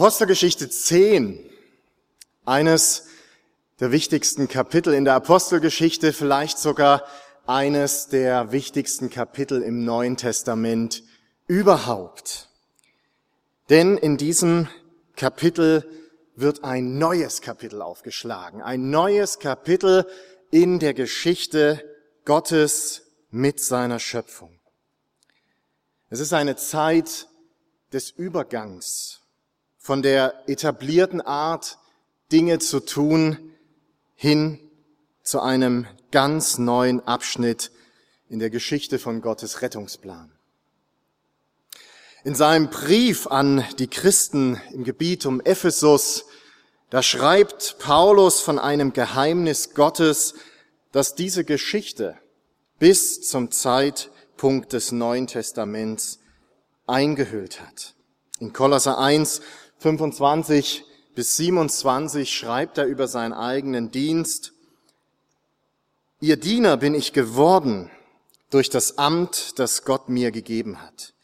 Apostelgeschichte 10, eines der wichtigsten Kapitel in der Apostelgeschichte, vielleicht sogar eines der wichtigsten Kapitel im Neuen Testament überhaupt. Denn in diesem Kapitel wird ein neues Kapitel aufgeschlagen, ein neues Kapitel in der Geschichte Gottes mit seiner Schöpfung. Es ist eine Zeit des Übergangs von der etablierten Art, Dinge zu tun, hin zu einem ganz neuen Abschnitt in der Geschichte von Gottes Rettungsplan. In seinem Brief an die Christen im Gebiet um Ephesus, da schreibt Paulus von einem Geheimnis Gottes, dass diese Geschichte bis zum Zeitpunkt des Neuen Testaments eingehüllt hat. In Kolosser 1 25 bis 27 schreibt er über seinen eigenen Dienst, Ihr Diener bin ich geworden durch das Amt, das Gott mir gegeben hat,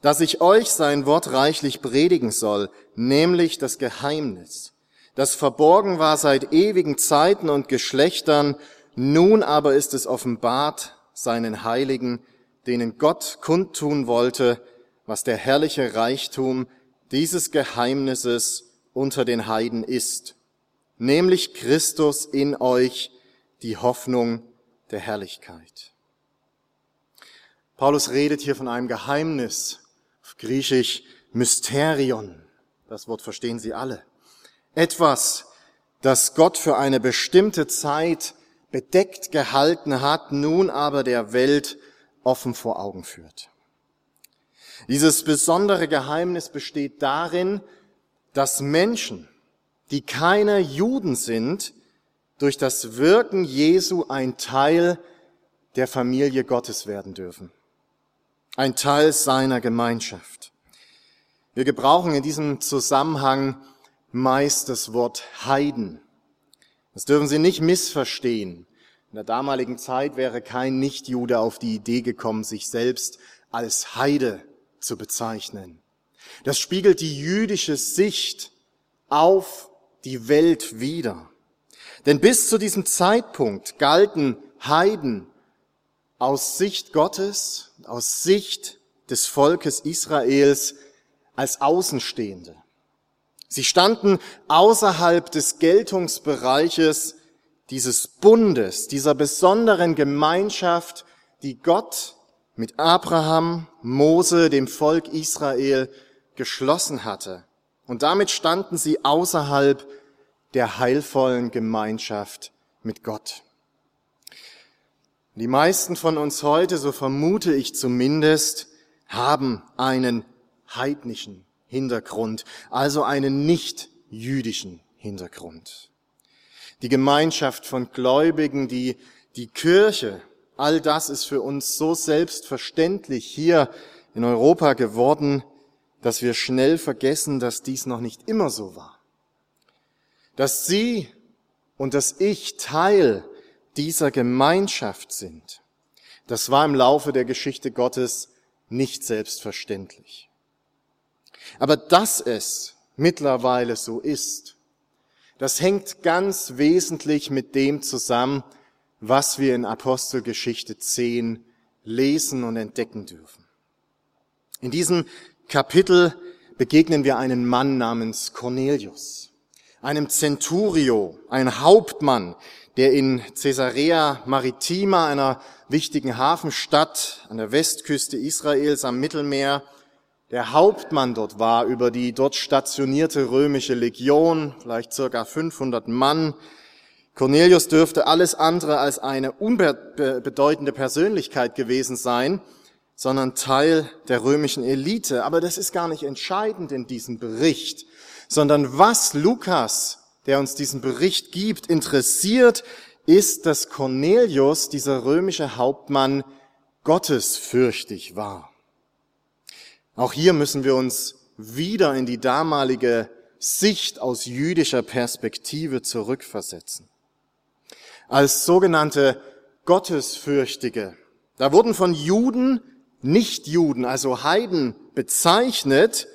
dass ich euch sein Wort reichlich predigen soll, nämlich das Geheimnis, das verborgen war seit ewigen Zeiten und Geschlechtern, nun aber ist es offenbart seinen Heiligen, denen Gott kundtun wollte, was der herrliche Reichtum dieses Geheimnisses unter den Heiden ist, nämlich Christus in euch, die Hoffnung der Herrlichkeit. Paulus redet hier von einem Geheimnis, auf Griechisch Mysterion. Das Wort verstehen Sie alle. Etwas, das Gott für eine bestimmte Zeit bedeckt gehalten hat, nun aber der Welt offen vor Augen führt. Dieses besondere Geheimnis besteht darin, dass Menschen, die keine Juden sind, durch das Wirken Jesu ein Teil der Familie Gottes werden dürfen. Ein Teil seiner Gemeinschaft. Wir gebrauchen in diesem Zusammenhang meist das Wort Heiden. Das dürfen Sie nicht missverstehen. In der damaligen Zeit wäre kein Nichtjude auf die Idee gekommen, sich selbst als Heide zu bezeichnen. Das spiegelt die jüdische Sicht auf die Welt wider. Denn bis zu diesem Zeitpunkt galten Heiden aus Sicht Gottes, aus Sicht des Volkes Israels als Außenstehende. Sie standen außerhalb des Geltungsbereiches dieses Bundes, dieser besonderen Gemeinschaft, die Gott mit Abraham, Mose, dem Volk Israel geschlossen hatte. Und damit standen sie außerhalb der heilvollen Gemeinschaft mit Gott. Die meisten von uns heute, so vermute ich zumindest, haben einen heidnischen Hintergrund, also einen nicht jüdischen Hintergrund. Die Gemeinschaft von Gläubigen, die die Kirche, All das ist für uns so selbstverständlich hier in Europa geworden, dass wir schnell vergessen, dass dies noch nicht immer so war. Dass Sie und dass ich Teil dieser Gemeinschaft sind, das war im Laufe der Geschichte Gottes nicht selbstverständlich. Aber dass es mittlerweile so ist, das hängt ganz wesentlich mit dem zusammen, was wir in Apostelgeschichte 10 lesen und entdecken dürfen. In diesem Kapitel begegnen wir einem Mann namens Cornelius, einem Centurio, ein Hauptmann, der in Caesarea Maritima, einer wichtigen Hafenstadt an der Westküste Israels am Mittelmeer, der Hauptmann dort war über die dort stationierte römische Legion, vielleicht circa 500 Mann, Cornelius dürfte alles andere als eine unbedeutende Persönlichkeit gewesen sein, sondern Teil der römischen Elite. Aber das ist gar nicht entscheidend in diesem Bericht, sondern was Lukas, der uns diesen Bericht gibt, interessiert, ist, dass Cornelius, dieser römische Hauptmann, gottesfürchtig war. Auch hier müssen wir uns wieder in die damalige Sicht aus jüdischer Perspektive zurückversetzen. Als sogenannte Gottesfürchtige, da wurden von Juden Nichtjuden, also Heiden bezeichnet,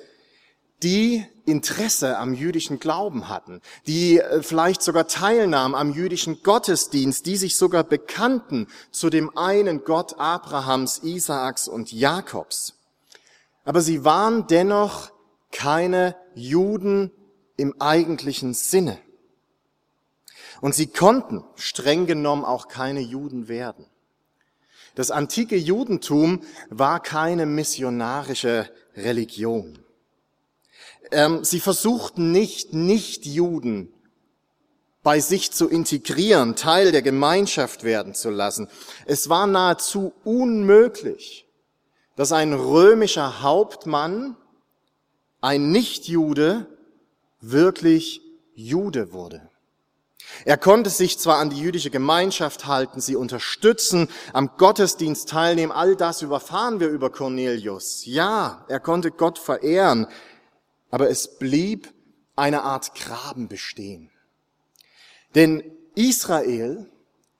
die Interesse am jüdischen Glauben hatten, die äh, vielleicht sogar teilnahmen am jüdischen Gottesdienst, die sich sogar bekannten zu dem einen Gott Abrahams, Isaaks und Jakobs. Aber sie waren dennoch keine Juden im eigentlichen Sinne. Und sie konnten streng genommen auch keine Juden werden. Das antike Judentum war keine missionarische Religion. Ähm, sie versuchten nicht, Nicht-Juden bei sich zu integrieren, Teil der Gemeinschaft werden zu lassen. Es war nahezu unmöglich, dass ein römischer Hauptmann, ein Nichtjude, wirklich Jude wurde. Er konnte sich zwar an die jüdische Gemeinschaft halten, sie unterstützen, am Gottesdienst teilnehmen, all das überfahren wir über Cornelius. Ja, er konnte Gott verehren, aber es blieb eine Art Graben bestehen. Denn Israel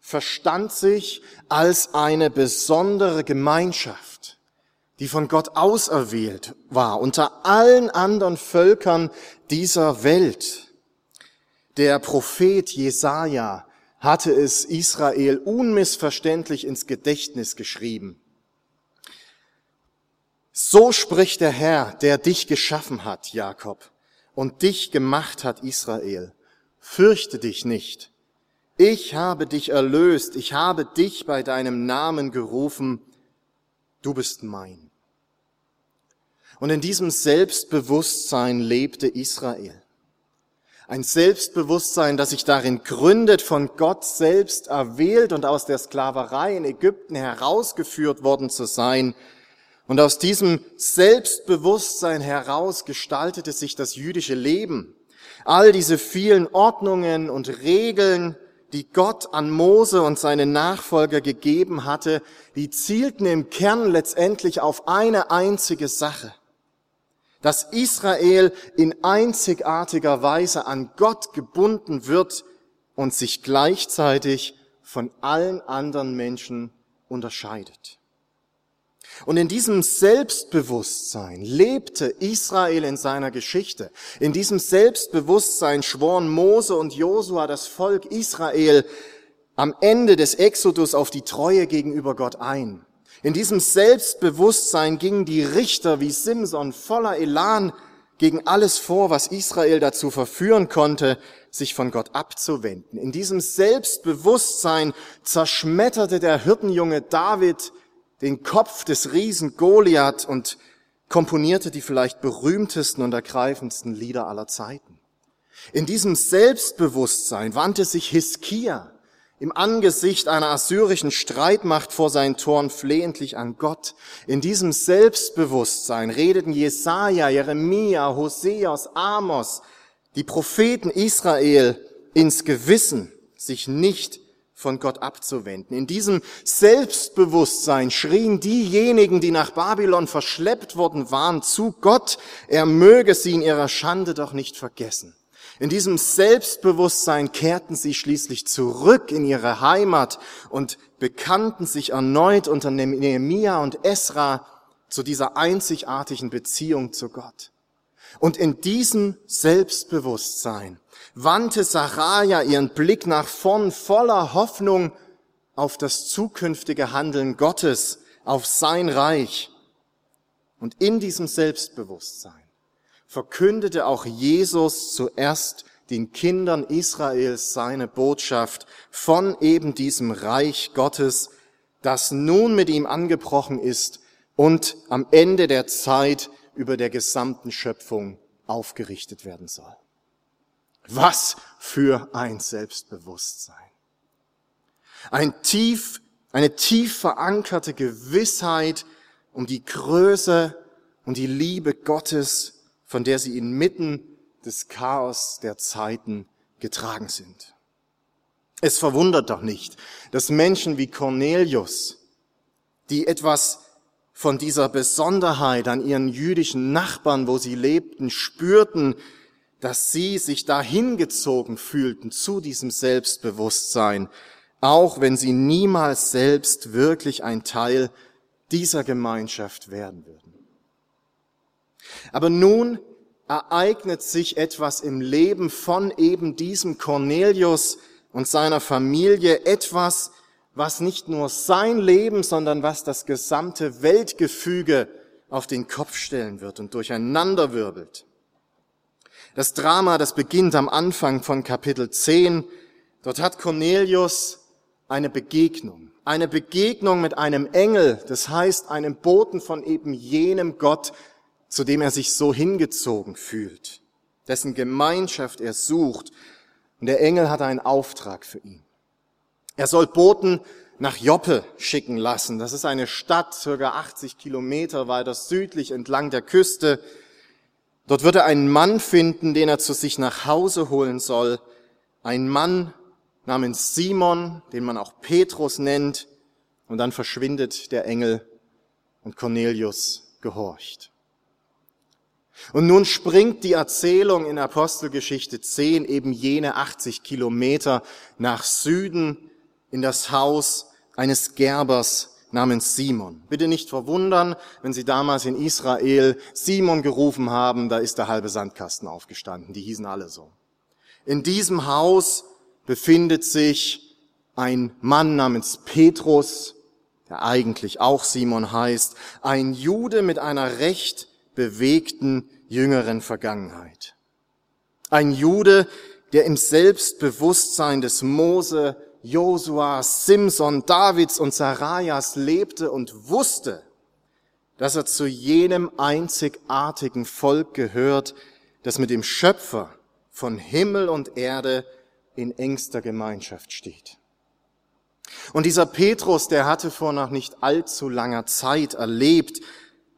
verstand sich als eine besondere Gemeinschaft, die von Gott auserwählt war, unter allen anderen Völkern dieser Welt. Der Prophet Jesaja hatte es Israel unmissverständlich ins Gedächtnis geschrieben. So spricht der Herr, der dich geschaffen hat, Jakob, und dich gemacht hat, Israel. Fürchte dich nicht. Ich habe dich erlöst, ich habe dich bei deinem Namen gerufen, du bist mein. Und in diesem Selbstbewusstsein lebte Israel. Ein Selbstbewusstsein, das sich darin gründet, von Gott selbst erwählt und aus der Sklaverei in Ägypten herausgeführt worden zu sein. Und aus diesem Selbstbewusstsein heraus gestaltete sich das jüdische Leben. All diese vielen Ordnungen und Regeln, die Gott an Mose und seine Nachfolger gegeben hatte, die zielten im Kern letztendlich auf eine einzige Sache dass Israel in einzigartiger Weise an Gott gebunden wird und sich gleichzeitig von allen anderen Menschen unterscheidet. Und in diesem Selbstbewusstsein lebte Israel in seiner Geschichte. In diesem Selbstbewusstsein schworen Mose und Josua das Volk Israel am Ende des Exodus auf die Treue gegenüber Gott ein. In diesem Selbstbewusstsein gingen die Richter wie Simson voller Elan gegen alles vor, was Israel dazu verführen konnte, sich von Gott abzuwenden. In diesem Selbstbewusstsein zerschmetterte der Hirtenjunge David den Kopf des Riesen Goliath und komponierte die vielleicht berühmtesten und ergreifendsten Lieder aller Zeiten. In diesem Selbstbewusstsein wandte sich Hiskia im Angesicht einer assyrischen Streitmacht vor seinen Toren flehentlich an Gott. In diesem Selbstbewusstsein redeten Jesaja, Jeremia, Hoseas, Amos, die Propheten Israel ins Gewissen, sich nicht von Gott abzuwenden. In diesem Selbstbewusstsein schrien diejenigen, die nach Babylon verschleppt worden waren, zu Gott, er möge sie in ihrer Schande doch nicht vergessen. In diesem Selbstbewusstsein kehrten sie schließlich zurück in ihre Heimat und bekannten sich erneut unter Nehemia und Esra zu dieser einzigartigen Beziehung zu Gott. Und in diesem Selbstbewusstsein wandte Saraja ihren Blick nach vorn voller Hoffnung auf das zukünftige Handeln Gottes, auf sein Reich. Und in diesem Selbstbewusstsein verkündete auch Jesus zuerst den Kindern Israels seine Botschaft von eben diesem Reich Gottes, das nun mit ihm angebrochen ist und am Ende der Zeit über der gesamten Schöpfung aufgerichtet werden soll. Was für ein Selbstbewusstsein. Ein tief, eine tief verankerte Gewissheit um die Größe und die Liebe Gottes, von der sie inmitten des Chaos der Zeiten getragen sind. Es verwundert doch nicht, dass Menschen wie Cornelius, die etwas von dieser Besonderheit an ihren jüdischen Nachbarn, wo sie lebten, spürten, dass sie sich dahingezogen fühlten zu diesem Selbstbewusstsein, auch wenn sie niemals selbst wirklich ein Teil dieser Gemeinschaft werden würden. Aber nun ereignet sich etwas im Leben von eben diesem Cornelius und seiner Familie, etwas, was nicht nur sein Leben, sondern was das gesamte Weltgefüge auf den Kopf stellen wird und durcheinanderwirbelt. Das Drama, das beginnt am Anfang von Kapitel 10. Dort hat Cornelius eine Begegnung. Eine Begegnung mit einem Engel, das heißt einem Boten von eben jenem Gott, zu dem er sich so hingezogen fühlt, dessen Gemeinschaft er sucht. Und der Engel hat einen Auftrag für ihn. Er soll Boten nach Joppe schicken lassen. Das ist eine Stadt, circa 80 Kilometer weiter südlich entlang der Küste. Dort wird er einen Mann finden, den er zu sich nach Hause holen soll. Ein Mann namens Simon, den man auch Petrus nennt. Und dann verschwindet der Engel und Cornelius gehorcht. Und nun springt die Erzählung in Apostelgeschichte 10 eben jene 80 Kilometer nach Süden in das Haus eines Gerbers namens Simon. Bitte nicht verwundern, wenn Sie damals in Israel Simon gerufen haben, da ist der halbe Sandkasten aufgestanden. Die hießen alle so. In diesem Haus befindet sich ein Mann namens Petrus, der eigentlich auch Simon heißt, ein Jude mit einer recht bewegten jüngeren Vergangenheit. Ein Jude, der im Selbstbewusstsein des Mose Josua, Simson, Davids und Sarajas lebte und wusste, dass er zu jenem einzigartigen Volk gehört, das mit dem Schöpfer von Himmel und Erde in engster Gemeinschaft steht. Und dieser Petrus, der hatte vor noch nicht allzu langer Zeit erlebt,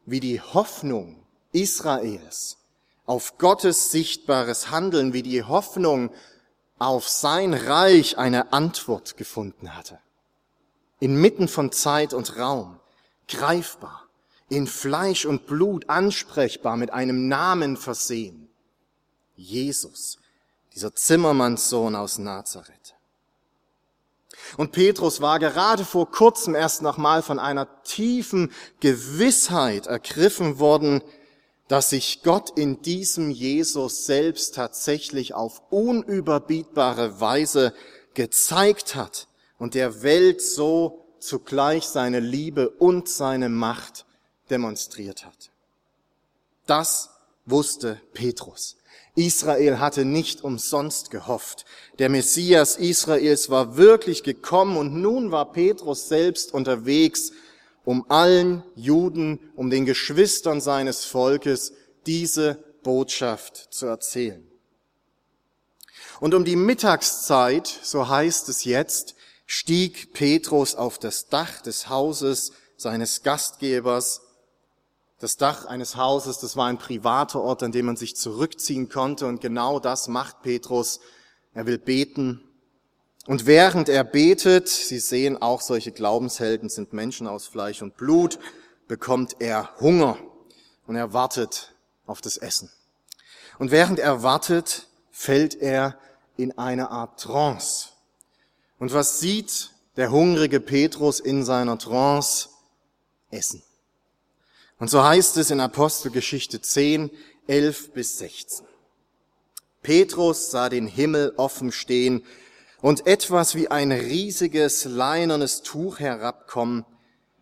wie die Hoffnung Israels auf Gottes sichtbares Handeln, wie die Hoffnung auf sein Reich eine Antwort gefunden hatte. Inmitten von Zeit und Raum, greifbar, in Fleisch und Blut ansprechbar, mit einem Namen versehen. Jesus, dieser Zimmermannssohn aus Nazareth. Und Petrus war gerade vor kurzem erst nochmal von einer tiefen Gewissheit ergriffen worden, dass sich Gott in diesem Jesus selbst tatsächlich auf unüberbietbare Weise gezeigt hat und der Welt so zugleich seine Liebe und seine Macht demonstriert hat. Das wusste Petrus. Israel hatte nicht umsonst gehofft. Der Messias Israels war wirklich gekommen und nun war Petrus selbst unterwegs, um allen Juden, um den Geschwistern seines Volkes diese Botschaft zu erzählen. Und um die Mittagszeit, so heißt es jetzt, stieg Petrus auf das Dach des Hauses seines Gastgebers. Das Dach eines Hauses, das war ein privater Ort, an dem man sich zurückziehen konnte. Und genau das macht Petrus. Er will beten und während er betet, Sie sehen auch solche Glaubenshelden sind Menschen aus Fleisch und Blut, bekommt er Hunger und er wartet auf das Essen. Und während er wartet, fällt er in eine Art Trance. Und was sieht der hungrige Petrus in seiner Trance? Essen. Und so heißt es in Apostelgeschichte 10, 11 bis 16. Petrus sah den Himmel offen stehen und etwas wie ein riesiges leinernes Tuch herabkommen,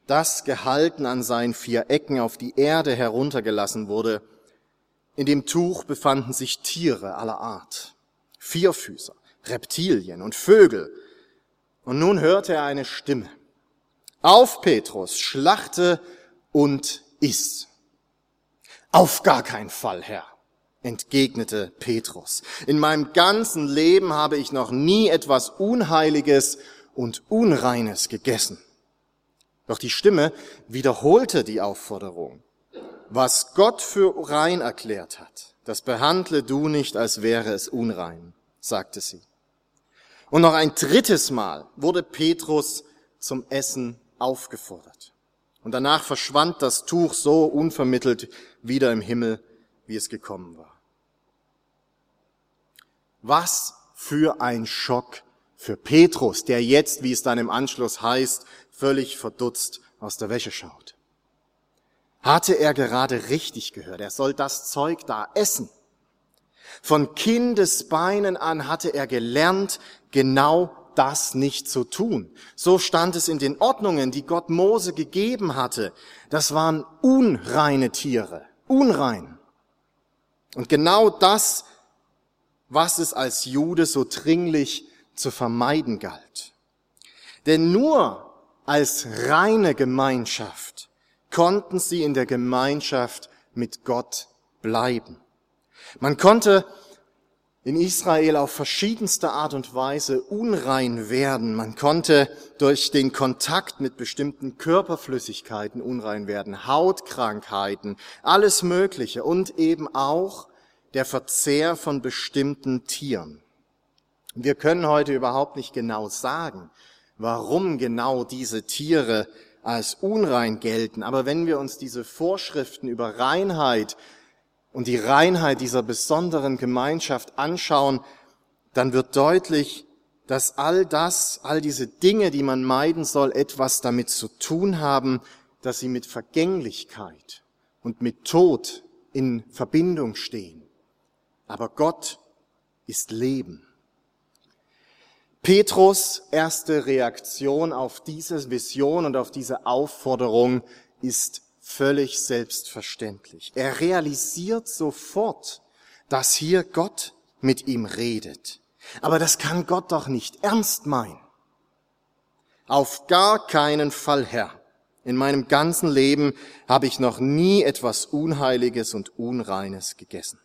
das gehalten an seinen vier Ecken auf die Erde heruntergelassen wurde. In dem Tuch befanden sich Tiere aller Art, Vierfüßer, Reptilien und Vögel. Und nun hörte er eine Stimme. Auf Petrus, schlachte und iss. Auf gar keinen Fall, Herr entgegnete Petrus. In meinem ganzen Leben habe ich noch nie etwas Unheiliges und Unreines gegessen. Doch die Stimme wiederholte die Aufforderung. Was Gott für rein erklärt hat, das behandle du nicht, als wäre es unrein, sagte sie. Und noch ein drittes Mal wurde Petrus zum Essen aufgefordert. Und danach verschwand das Tuch so unvermittelt wieder im Himmel, wie es gekommen war. Was für ein Schock für Petrus, der jetzt, wie es dann im Anschluss heißt, völlig verdutzt aus der Wäsche schaut. Hatte er gerade richtig gehört? Er soll das Zeug da essen. Von Kindesbeinen an hatte er gelernt, genau das nicht zu tun. So stand es in den Ordnungen, die Gott Mose gegeben hatte. Das waren unreine Tiere, unrein. Und genau das, was es als Jude so dringlich zu vermeiden galt. Denn nur als reine Gemeinschaft konnten sie in der Gemeinschaft mit Gott bleiben. Man konnte in Israel auf verschiedenste Art und Weise unrein werden. Man konnte durch den Kontakt mit bestimmten Körperflüssigkeiten unrein werden, Hautkrankheiten, alles Mögliche und eben auch der Verzehr von bestimmten Tieren. Wir können heute überhaupt nicht genau sagen, warum genau diese Tiere als unrein gelten. Aber wenn wir uns diese Vorschriften über Reinheit und die Reinheit dieser besonderen Gemeinschaft anschauen, dann wird deutlich, dass all das, all diese Dinge, die man meiden soll, etwas damit zu tun haben, dass sie mit Vergänglichkeit und mit Tod in Verbindung stehen. Aber Gott ist Leben. Petrus erste Reaktion auf diese Vision und auf diese Aufforderung ist völlig selbstverständlich. Er realisiert sofort, dass hier Gott mit ihm redet. Aber das kann Gott doch nicht ernst meinen. Auf gar keinen Fall, Herr. In meinem ganzen Leben habe ich noch nie etwas Unheiliges und Unreines gegessen.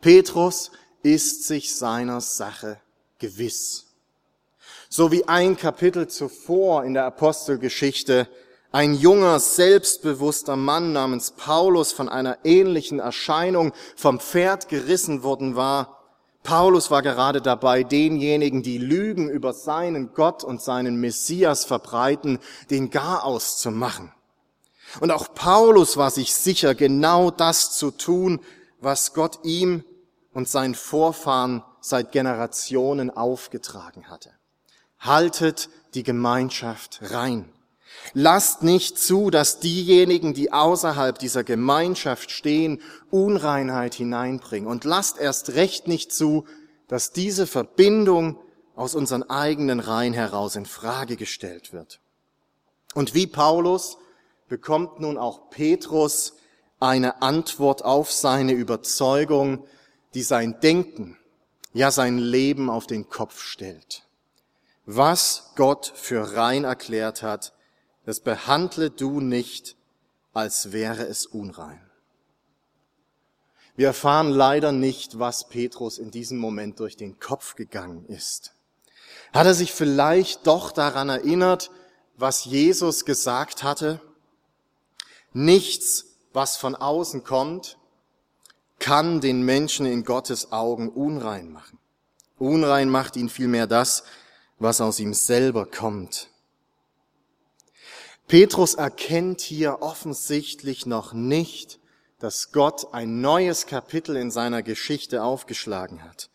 Petrus ist sich seiner Sache gewiss. So wie ein Kapitel zuvor in der Apostelgeschichte ein junger, selbstbewusster Mann namens Paulus von einer ähnlichen Erscheinung vom Pferd gerissen worden war. Paulus war gerade dabei, denjenigen, die Lügen über seinen Gott und seinen Messias verbreiten, den Garaus zu machen. Und auch Paulus war sich sicher, genau das zu tun, was Gott ihm und seinen Vorfahren seit Generationen aufgetragen hatte. Haltet die Gemeinschaft rein. Lasst nicht zu, dass diejenigen, die außerhalb dieser Gemeinschaft stehen, Unreinheit hineinbringen. Und lasst erst recht nicht zu, dass diese Verbindung aus unseren eigenen Reihen heraus in Frage gestellt wird. Und wie Paulus bekommt nun auch Petrus eine Antwort auf seine Überzeugung, die sein Denken, ja sein Leben auf den Kopf stellt. Was Gott für rein erklärt hat, das behandle du nicht, als wäre es unrein. Wir erfahren leider nicht, was Petrus in diesem Moment durch den Kopf gegangen ist. Hat er sich vielleicht doch daran erinnert, was Jesus gesagt hatte? Nichts, was von außen kommt, kann den Menschen in Gottes Augen unrein machen. Unrein macht ihn vielmehr das, was aus ihm selber kommt. Petrus erkennt hier offensichtlich noch nicht, dass Gott ein neues Kapitel in seiner Geschichte aufgeschlagen hat.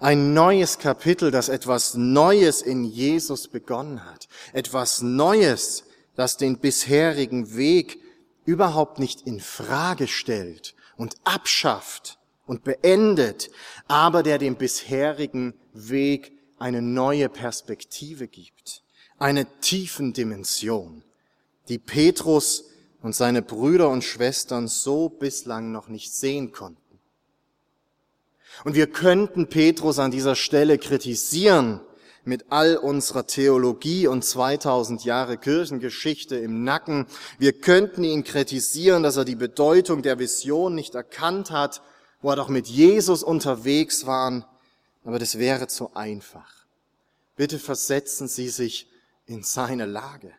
Ein neues Kapitel, das etwas Neues in Jesus begonnen hat. Etwas Neues, das den bisherigen Weg überhaupt nicht in Frage stellt und abschafft und beendet, aber der dem bisherigen Weg eine neue Perspektive gibt, eine tiefen Dimension die Petrus und seine Brüder und Schwestern so bislang noch nicht sehen konnten. Und wir könnten Petrus an dieser Stelle kritisieren mit all unserer Theologie und 2000 Jahre Kirchengeschichte im Nacken. Wir könnten ihn kritisieren, dass er die Bedeutung der Vision nicht erkannt hat, wo er doch mit Jesus unterwegs waren. Aber das wäre zu einfach. Bitte versetzen Sie sich in seine Lage.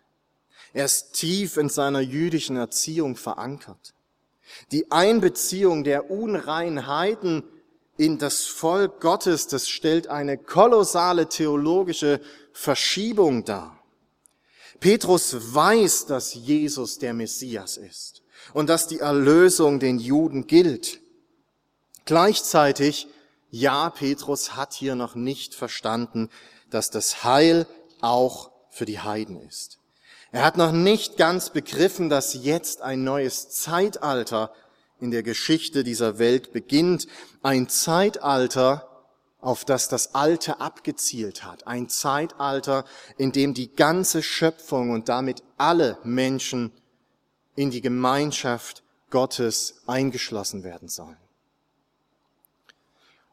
Er ist tief in seiner jüdischen Erziehung verankert. Die Einbeziehung der unreinen Heiden in das Volk Gottes, das stellt eine kolossale theologische Verschiebung dar. Petrus weiß, dass Jesus der Messias ist und dass die Erlösung den Juden gilt. Gleichzeitig, ja, Petrus hat hier noch nicht verstanden, dass das Heil auch für die Heiden ist. Er hat noch nicht ganz begriffen, dass jetzt ein neues Zeitalter in der Geschichte dieser Welt beginnt. Ein Zeitalter, auf das das Alte abgezielt hat. Ein Zeitalter, in dem die ganze Schöpfung und damit alle Menschen in die Gemeinschaft Gottes eingeschlossen werden sollen.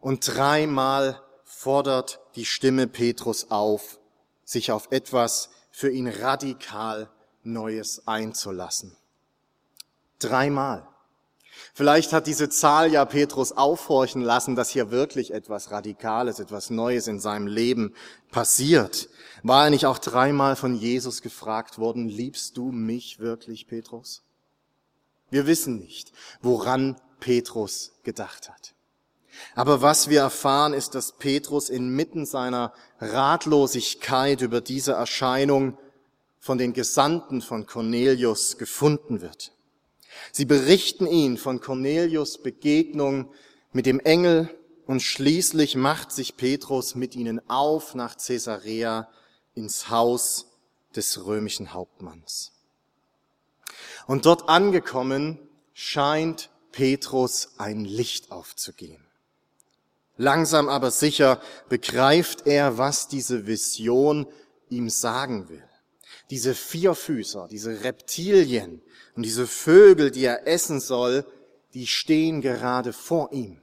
Und dreimal fordert die Stimme Petrus auf, sich auf etwas für ihn radikal Neues einzulassen. Dreimal. Vielleicht hat diese Zahl ja Petrus aufhorchen lassen, dass hier wirklich etwas Radikales, etwas Neues in seinem Leben passiert. War er nicht auch dreimal von Jesus gefragt worden, liebst du mich wirklich, Petrus? Wir wissen nicht, woran Petrus gedacht hat. Aber was wir erfahren, ist, dass Petrus inmitten seiner Ratlosigkeit über diese Erscheinung von den Gesandten von Cornelius gefunden wird. Sie berichten ihn von Cornelius Begegnung mit dem Engel und schließlich macht sich Petrus mit ihnen auf nach Caesarea ins Haus des römischen Hauptmanns. Und dort angekommen scheint Petrus ein Licht aufzugehen. Langsam aber sicher begreift er, was diese Vision ihm sagen will. Diese Vierfüßer, diese Reptilien und diese Vögel, die er essen soll, die stehen gerade vor ihm.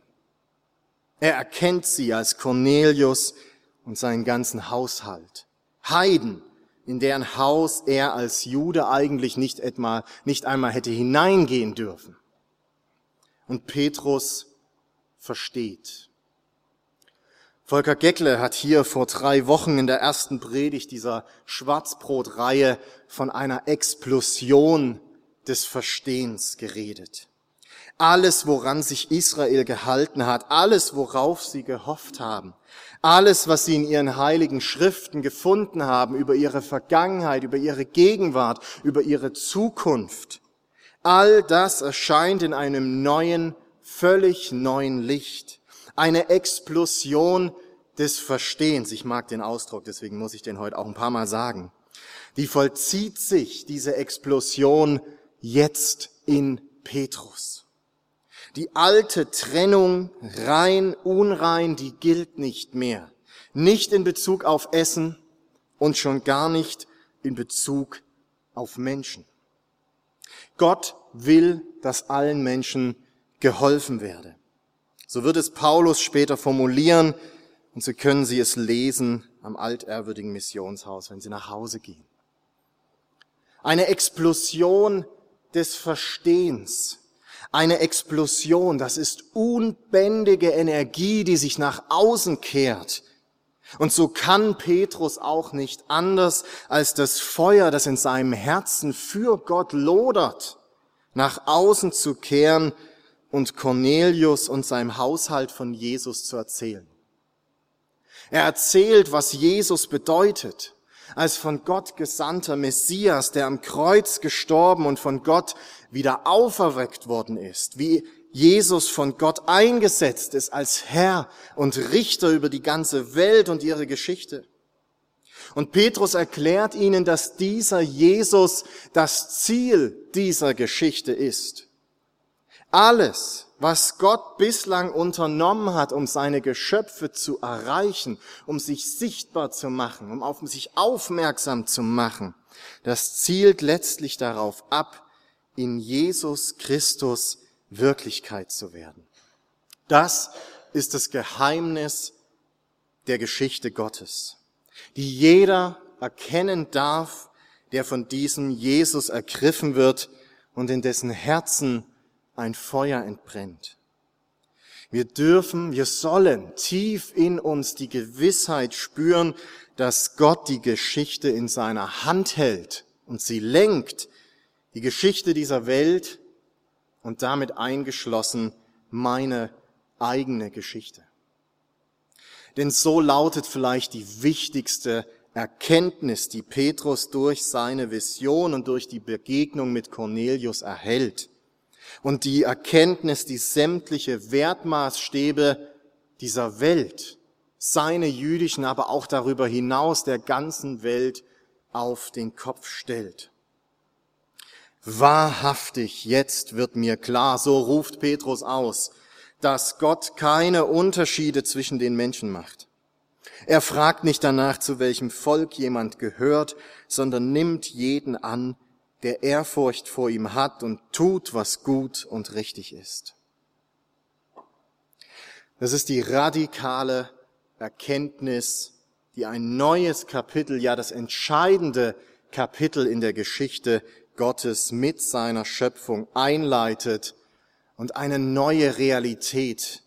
Er erkennt sie als Cornelius und seinen ganzen Haushalt. Heiden, in deren Haus er als Jude eigentlich nicht, etwa, nicht einmal hätte hineingehen dürfen. Und Petrus versteht. Volker Geckle hat hier vor drei Wochen in der ersten Predigt dieser Schwarzbrotreihe von einer Explosion des Verstehens geredet. Alles, woran sich Israel gehalten hat, alles, worauf sie gehofft haben, alles, was sie in ihren heiligen Schriften gefunden haben über ihre Vergangenheit, über ihre Gegenwart, über ihre Zukunft, all das erscheint in einem neuen, völlig neuen Licht eine Explosion des Verstehens. Ich mag den Ausdruck, deswegen muss ich den heute auch ein paar Mal sagen. Die vollzieht sich, diese Explosion, jetzt in Petrus. Die alte Trennung, rein, unrein, die gilt nicht mehr. Nicht in Bezug auf Essen und schon gar nicht in Bezug auf Menschen. Gott will, dass allen Menschen geholfen werde. So wird es Paulus später formulieren und so können Sie es lesen am altehrwürdigen Missionshaus, wenn Sie nach Hause gehen. Eine Explosion des Verstehens. Eine Explosion, das ist unbändige Energie, die sich nach außen kehrt. Und so kann Petrus auch nicht anders, als das Feuer, das in seinem Herzen für Gott lodert, nach außen zu kehren und Cornelius und seinem Haushalt von Jesus zu erzählen. Er erzählt, was Jesus bedeutet, als von Gott gesandter Messias, der am Kreuz gestorben und von Gott wieder auferweckt worden ist, wie Jesus von Gott eingesetzt ist als Herr und Richter über die ganze Welt und ihre Geschichte. Und Petrus erklärt ihnen, dass dieser Jesus das Ziel dieser Geschichte ist. Alles, was Gott bislang unternommen hat, um seine Geschöpfe zu erreichen, um sich sichtbar zu machen, um auf sich aufmerksam zu machen, das zielt letztlich darauf ab, in Jesus Christus Wirklichkeit zu werden. Das ist das Geheimnis der Geschichte Gottes, die jeder erkennen darf, der von diesem Jesus ergriffen wird und in dessen Herzen ein Feuer entbrennt. Wir dürfen, wir sollen tief in uns die Gewissheit spüren, dass Gott die Geschichte in seiner Hand hält und sie lenkt die Geschichte dieser Welt und damit eingeschlossen meine eigene Geschichte. Denn so lautet vielleicht die wichtigste Erkenntnis, die Petrus durch seine Vision und durch die Begegnung mit Cornelius erhält. Und die Erkenntnis, die sämtliche Wertmaßstäbe dieser Welt, seine jüdischen, aber auch darüber hinaus der ganzen Welt auf den Kopf stellt. Wahrhaftig, jetzt wird mir klar, so ruft Petrus aus, dass Gott keine Unterschiede zwischen den Menschen macht. Er fragt nicht danach, zu welchem Volk jemand gehört, sondern nimmt jeden an, der Ehrfurcht vor ihm hat und tut, was gut und richtig ist. Das ist die radikale Erkenntnis, die ein neues Kapitel, ja das entscheidende Kapitel in der Geschichte Gottes mit seiner Schöpfung einleitet und eine neue Realität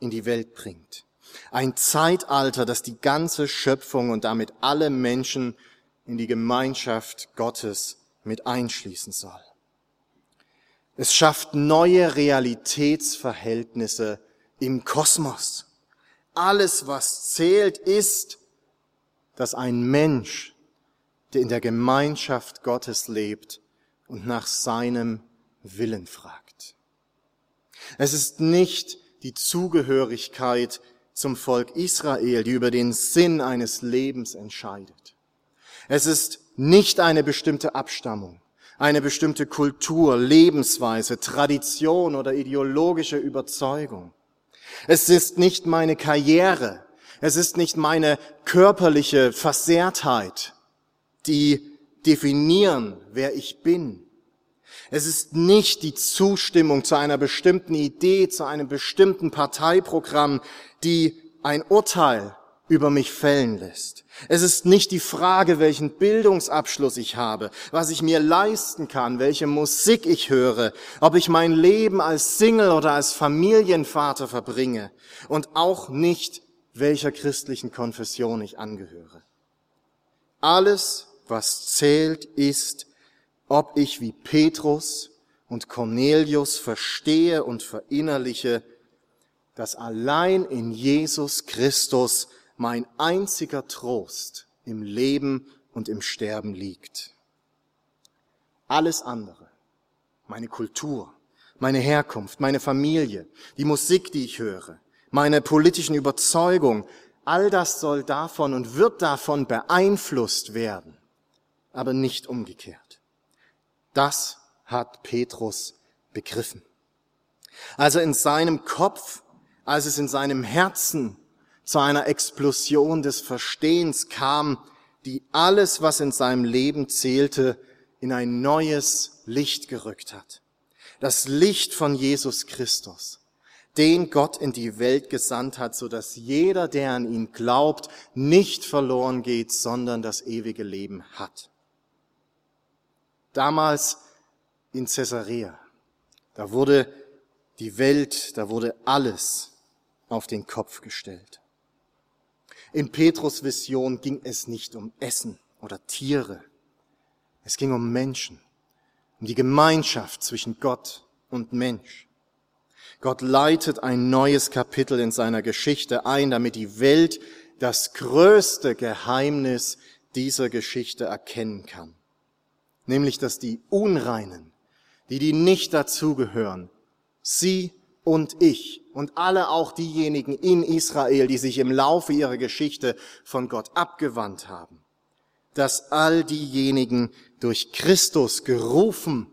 in die Welt bringt. Ein Zeitalter, das die ganze Schöpfung und damit alle Menschen in die Gemeinschaft Gottes mit einschließen soll. Es schafft neue Realitätsverhältnisse im Kosmos. Alles, was zählt, ist, dass ein Mensch, der in der Gemeinschaft Gottes lebt und nach seinem Willen fragt. Es ist nicht die Zugehörigkeit zum Volk Israel, die über den Sinn eines Lebens entscheidet. Es ist nicht eine bestimmte Abstammung, eine bestimmte Kultur, Lebensweise, Tradition oder ideologische Überzeugung. Es ist nicht meine Karriere, es ist nicht meine körperliche Versehrtheit, die definieren, wer ich bin. Es ist nicht die Zustimmung zu einer bestimmten Idee, zu einem bestimmten Parteiprogramm, die ein Urteil über mich fällen lässt. Es ist nicht die Frage, welchen Bildungsabschluss ich habe, was ich mir leisten kann, welche Musik ich höre, ob ich mein Leben als Single oder als Familienvater verbringe und auch nicht, welcher christlichen Konfession ich angehöre. Alles, was zählt, ist, ob ich wie Petrus und Cornelius verstehe und verinnerliche, dass allein in Jesus Christus mein einziger Trost im Leben und im Sterben liegt. Alles andere, meine Kultur, meine Herkunft, meine Familie, die Musik, die ich höre, meine politischen Überzeugungen, all das soll davon und wird davon beeinflusst werden, aber nicht umgekehrt. Das hat Petrus begriffen. Also in seinem Kopf, als es in seinem Herzen zu einer Explosion des Verstehens kam, die alles, was in seinem Leben zählte, in ein neues Licht gerückt hat. Das Licht von Jesus Christus, den Gott in die Welt gesandt hat, so dass jeder, der an ihn glaubt, nicht verloren geht, sondern das ewige Leben hat. Damals in Caesarea, da wurde die Welt, da wurde alles auf den Kopf gestellt. In Petrus Vision ging es nicht um Essen oder Tiere. Es ging um Menschen, um die Gemeinschaft zwischen Gott und Mensch. Gott leitet ein neues Kapitel in seiner Geschichte ein, damit die Welt das größte Geheimnis dieser Geschichte erkennen kann. Nämlich, dass die Unreinen, die, die nicht dazugehören, sie und ich und alle auch diejenigen in Israel, die sich im Laufe ihrer Geschichte von Gott abgewandt haben, dass all diejenigen durch Christus gerufen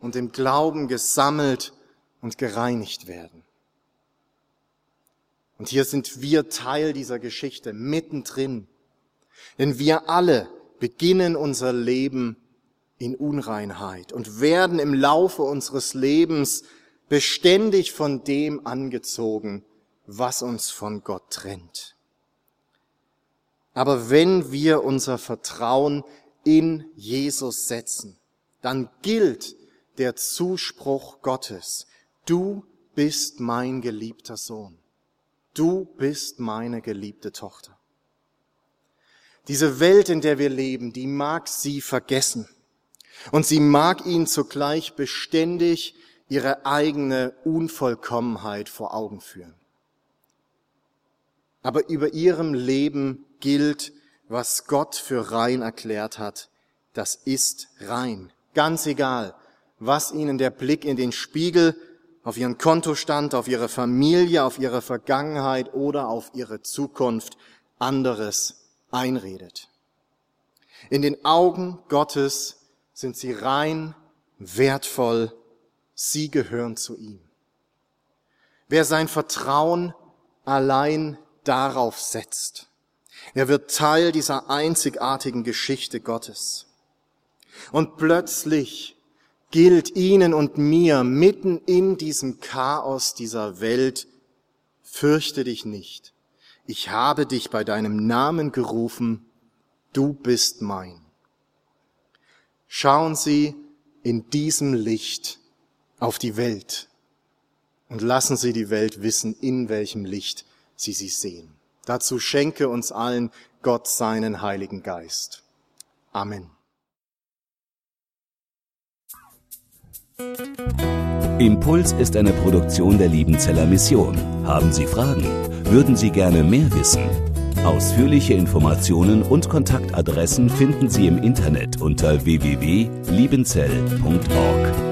und im Glauben gesammelt und gereinigt werden. Und hier sind wir Teil dieser Geschichte mittendrin. Denn wir alle beginnen unser Leben in Unreinheit und werden im Laufe unseres Lebens beständig von dem angezogen, was uns von Gott trennt. Aber wenn wir unser Vertrauen in Jesus setzen, dann gilt der Zuspruch Gottes. Du bist mein geliebter Sohn. Du bist meine geliebte Tochter. Diese Welt, in der wir leben, die mag sie vergessen. Und sie mag ihnen zugleich beständig ihre eigene Unvollkommenheit vor Augen führen. Aber über ihrem Leben gilt, was Gott für rein erklärt hat. Das ist rein. Ganz egal, was ihnen der Blick in den Spiegel, auf ihren Kontostand, auf ihre Familie, auf ihre Vergangenheit oder auf ihre Zukunft anderes einredet. In den Augen Gottes sind sie rein, wertvoll, sie gehören zu ihm. Wer sein Vertrauen allein darauf setzt, er wird Teil dieser einzigartigen Geschichte Gottes. Und plötzlich gilt Ihnen und mir mitten in diesem Chaos dieser Welt, fürchte dich nicht. Ich habe dich bei deinem Namen gerufen, du bist mein. Schauen Sie in diesem Licht auf die Welt und lassen Sie die Welt wissen, in welchem Licht Sie sie sehen. Dazu schenke uns allen Gott seinen Heiligen Geist. Amen. Impuls ist eine Produktion der Liebenzeller Mission. Haben Sie Fragen? Würden Sie gerne mehr wissen? Ausführliche Informationen und Kontaktadressen finden Sie im Internet unter www.liebenzell.org.